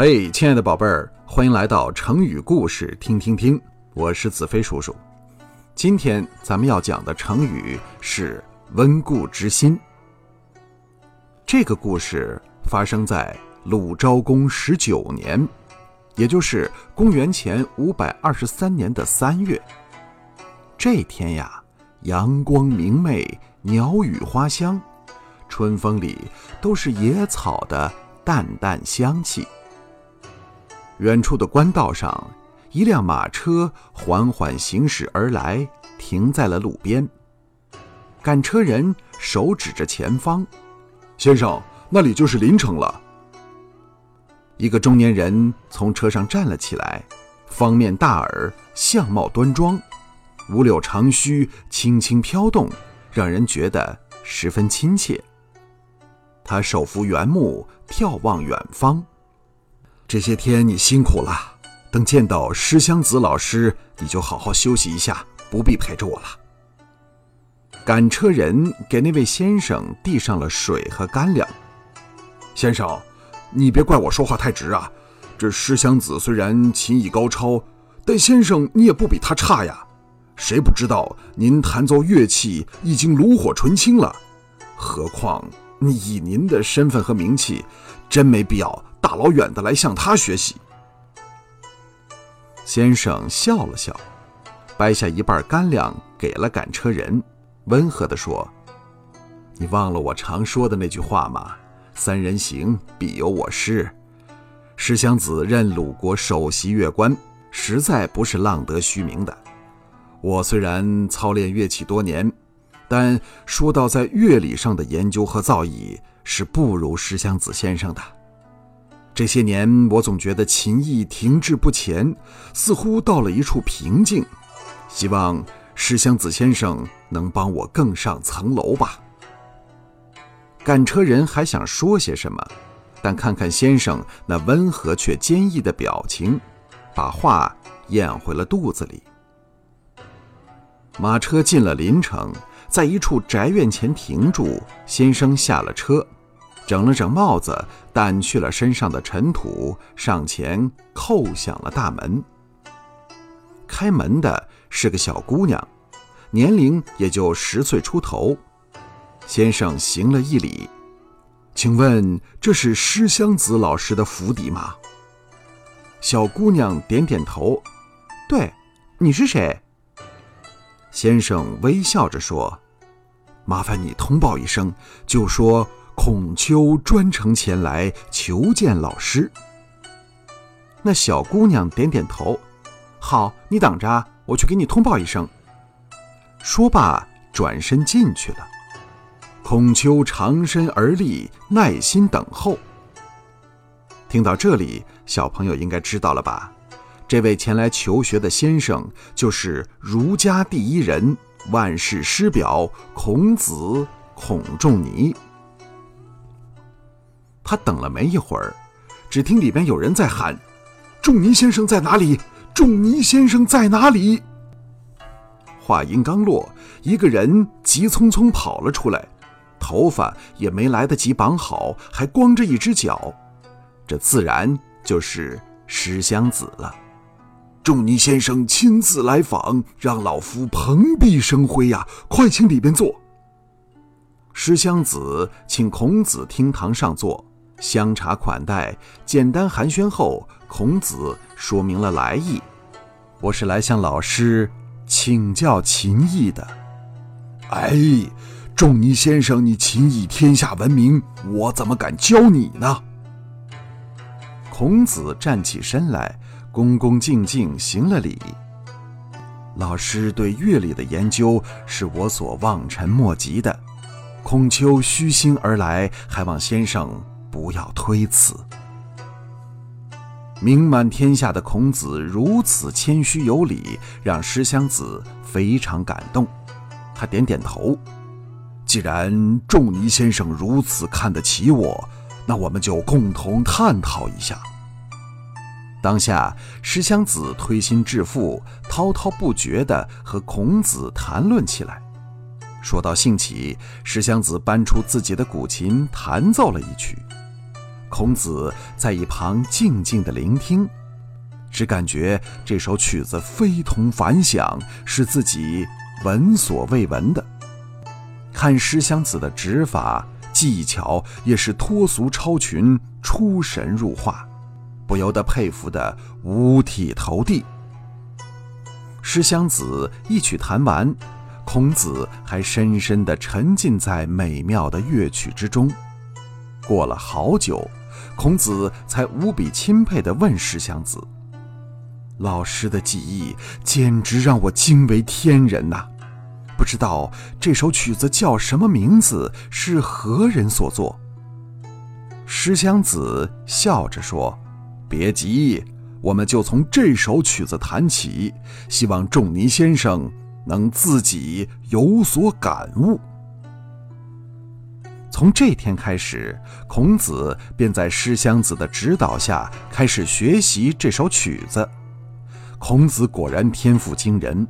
嘿，亲爱的宝贝儿，欢迎来到成语故事听听听，我是子飞叔叔。今天咱们要讲的成语是“温故知新”。这个故事发生在鲁昭公十九年，也就是公元前五百二十三年的三月。这天呀，阳光明媚，鸟语花香，春风里都是野草的淡淡香气。远处的官道上，一辆马车缓缓行驶而来，停在了路边。赶车人手指着前方：“先生，那里就是临城了。”一个中年人从车上站了起来，方面大耳，相貌端庄，五柳长须轻轻飘动，让人觉得十分亲切。他手扶原木，眺望远方。这些天你辛苦了，等见到石香子老师，你就好好休息一下，不必陪着我了。赶车人给那位先生递上了水和干粮。先生，你别怪我说话太直啊。这石香子虽然琴艺高超，但先生你也不比他差呀。谁不知道您弹奏乐器已经炉火纯青了？何况以您的身份和名气，真没必要。大老远的来向他学习。先生笑了笑，掰下一半干粮给了赶车人，温和地说：“你忘了我常说的那句话吗？三人行，必有我师。石香子任鲁国首席乐官，实在不是浪得虚名的。我虽然操练乐器多年，但说到在乐理上的研究和造诣，是不如石香子先生的。”这些年，我总觉得琴艺停滞不前，似乎到了一处瓶颈。希望石香子先生能帮我更上层楼吧。赶车人还想说些什么，但看看先生那温和却坚毅的表情，把话咽回了肚子里。马车进了临城，在一处宅院前停住，先生下了车。整了整帽子，掸去了身上的尘土，上前叩响了大门。开门的是个小姑娘，年龄也就十岁出头。先生行了一礼，请问这是施香子老师的府邸吗？小姑娘点点头，对，你是谁？先生微笑着说：“麻烦你通报一声，就说。”孔丘专程前来求见老师。那小姑娘点点头，好，你等着，我去给你通报一声。说罢，转身进去了。孔丘长身而立，耐心等候。听到这里，小朋友应该知道了吧？这位前来求学的先生，就是儒家第一人、万世师表孔子孔仲尼。他等了没一会儿，只听里边有人在喊：“仲尼先生在哪里？仲尼先生在哪里？”话音刚落，一个人急匆匆跑了出来，头发也没来得及绑好，还光着一只脚。这自然就是石香子了。仲尼先生亲自来访，让老夫蓬荜生辉呀！快请里边坐。石香子请孔子厅堂上坐。香茶款待，简单寒暄后，孔子说明了来意：“我是来向老师请教琴艺的。”哎，仲尼先生，你琴艺天下闻名，我怎么敢教你呢？孔子站起身来，恭恭敬敬行了礼：“老师对乐理的研究是我所望尘莫及的，孔丘虚心而来，还望先生。”不要推辞。名满天下的孔子如此谦虚有礼，让石香子非常感动。他点点头：“既然仲尼先生如此看得起我，那我们就共同探讨一下。”当下，石香子推心置腹、滔滔不绝地和孔子谈论起来。说到兴起，石香子搬出自己的古琴，弹奏了一曲。孔子在一旁静静的聆听，只感觉这首曲子非同凡响，是自己闻所未闻的。看诗襄子的指法技巧，也是脱俗超群、出神入化，不由得佩服的五体投地。诗襄子一曲弹完，孔子还深深地沉浸在美妙的乐曲之中。过了好久，孔子才无比钦佩地问诗襄子：“老师的技艺简直让我惊为天人呐！不知道这首曲子叫什么名字，是何人所作？”诗襄子笑着说：“别急。”我们就从这首曲子弹起，希望仲尼先生能自己有所感悟。从这天开始，孔子便在诗襄子的指导下开始学习这首曲子。孔子果然天赋惊人，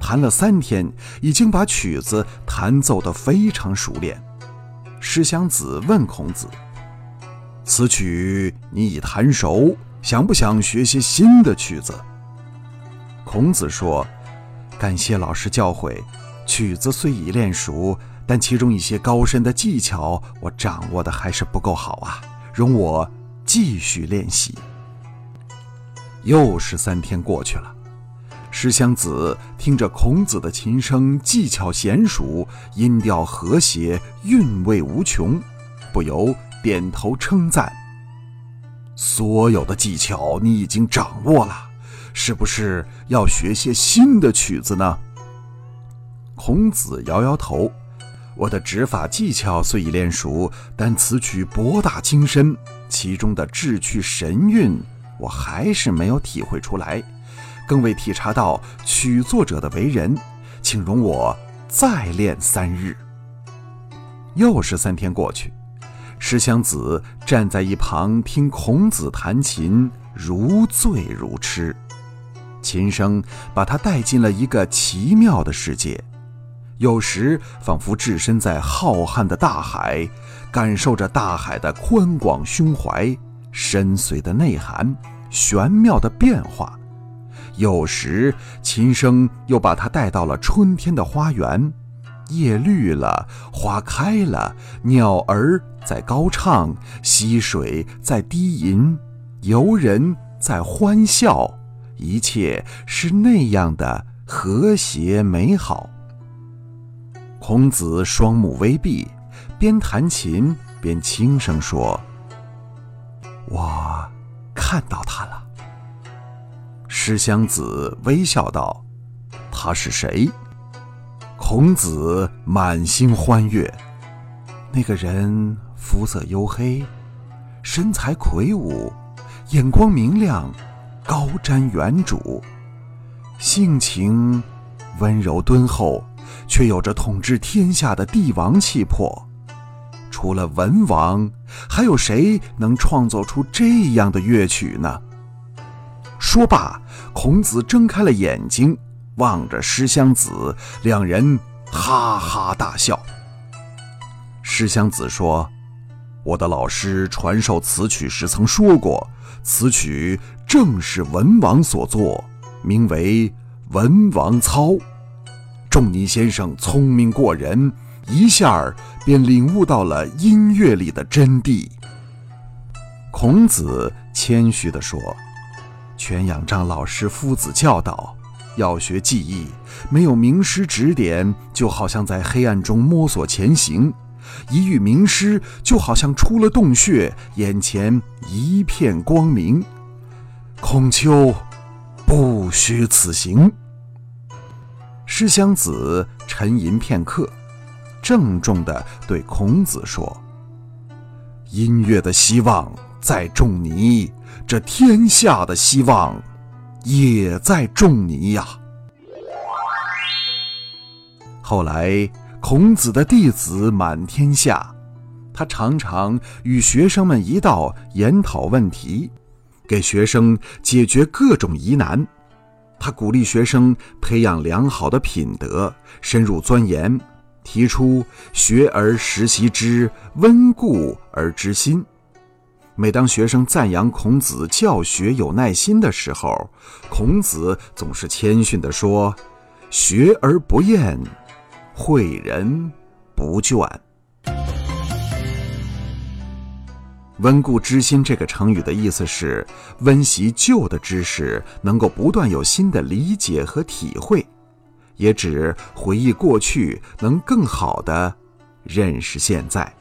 弹了三天，已经把曲子弹奏得非常熟练。诗襄子问孔子：“此曲你已弹熟？”想不想学些新的曲子？孔子说：“感谢老师教诲，曲子虽已练熟，但其中一些高深的技巧，我掌握的还是不够好啊，容我继续练习。”又是三天过去了，诗襄子听着孔子的琴声，技巧娴熟，音调和谐，韵味无穷，不由点头称赞。所有的技巧你已经掌握了，是不是要学些新的曲子呢？孔子摇摇头：“我的指法技巧虽已练熟，但此曲博大精深，其中的志趣神韵，我还是没有体会出来，更未体察到曲作者的为人，请容我再练三日。”又是三天过去。石湘子站在一旁听孔子弹琴，如醉如痴，琴声把他带进了一个奇妙的世界。有时仿佛置身在浩瀚的大海，感受着大海的宽广胸怀、深邃的内涵、玄妙的变化；有时琴声又把他带到了春天的花园。叶绿了，花开了，鸟儿在高唱，溪水在低吟，游人在欢笑，一切是那样的和谐美好。孔子双目微闭，边弹琴边轻声说：“我看到他了。”诗襄子微笑道：“他是谁？”孔子满心欢悦，那个人肤色黝黑，身材魁梧，眼光明亮，高瞻远瞩，性情温柔敦厚，却有着统治天下的帝王气魄。除了文王，还有谁能创作出这样的乐曲呢？说罢，孔子睁开了眼睛。望着诗襄子，两人哈哈大笑。诗襄子说：“我的老师传授此曲时曾说过，此曲正是文王所作，名为《文王操》。仲尼先生聪明过人，一下儿便领悟到了音乐里的真谛。”孔子谦虚地说：“全仰仗老师夫子教导。”要学技艺，没有名师指点，就好像在黑暗中摸索前行；一遇名师，就好像出了洞穴，眼前一片光明。孔丘不虚此行。诗襄子沉吟片刻，郑重地对孔子说：“音乐的希望在仲尼，这天下的希望。”也在仲尼呀。后来，孔子的弟子满天下，他常常与学生们一道研讨问题，给学生解决各种疑难。他鼓励学生培养良好的品德，深入钻研，提出“学而时习之，温故而知新”。每当学生赞扬孔子教学有耐心的时候，孔子总是谦逊地说：“学而不厌，诲人不倦。”温故知新这个成语的意思是温习旧的知识，能够不断有新的理解和体会，也指回忆过去，能更好的认识现在。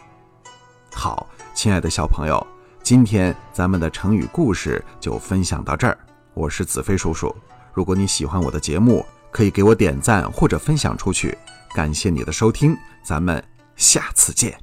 好，亲爱的小朋友。今天咱们的成语故事就分享到这儿，我是子飞叔叔。如果你喜欢我的节目，可以给我点赞或者分享出去，感谢你的收听，咱们下次见。